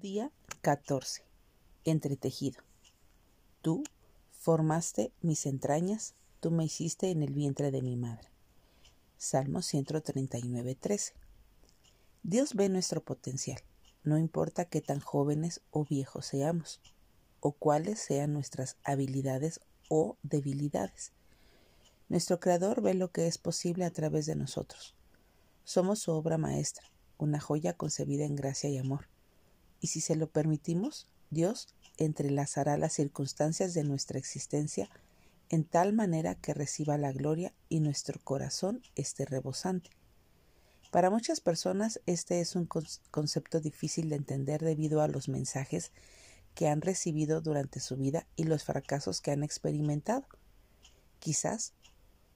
Día 14. Entretejido. Tú formaste mis entrañas, tú me hiciste en el vientre de mi madre. Salmo 139, 13. Dios ve nuestro potencial, no importa qué tan jóvenes o viejos seamos, o cuáles sean nuestras habilidades o debilidades. Nuestro Creador ve lo que es posible a través de nosotros. Somos su obra maestra, una joya concebida en gracia y amor y si se lo permitimos, Dios entrelazará las circunstancias de nuestra existencia en tal manera que reciba la gloria y nuestro corazón esté rebosante. Para muchas personas este es un concepto difícil de entender debido a los mensajes que han recibido durante su vida y los fracasos que han experimentado. Quizás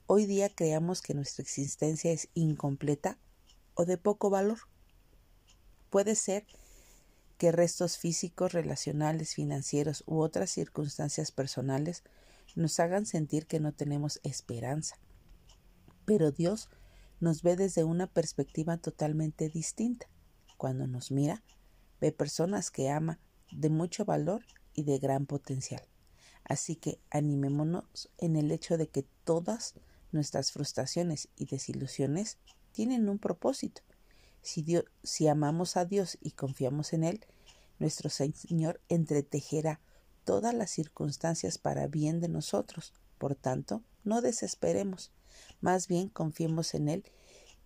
hoy día creamos que nuestra existencia es incompleta o de poco valor. Puede ser que restos físicos, relacionales, financieros u otras circunstancias personales nos hagan sentir que no tenemos esperanza. Pero Dios nos ve desde una perspectiva totalmente distinta. Cuando nos mira, ve personas que ama de mucho valor y de gran potencial. Así que animémonos en el hecho de que todas nuestras frustraciones y desilusiones tienen un propósito si, si amamos a Dios y confiamos en Él, nuestro Señor entretejerá todas las circunstancias para bien de nosotros. Por tanto, no desesperemos, más bien confiemos en Él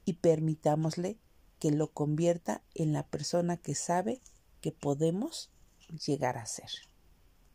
y permitámosle que lo convierta en la persona que sabe que podemos llegar a ser.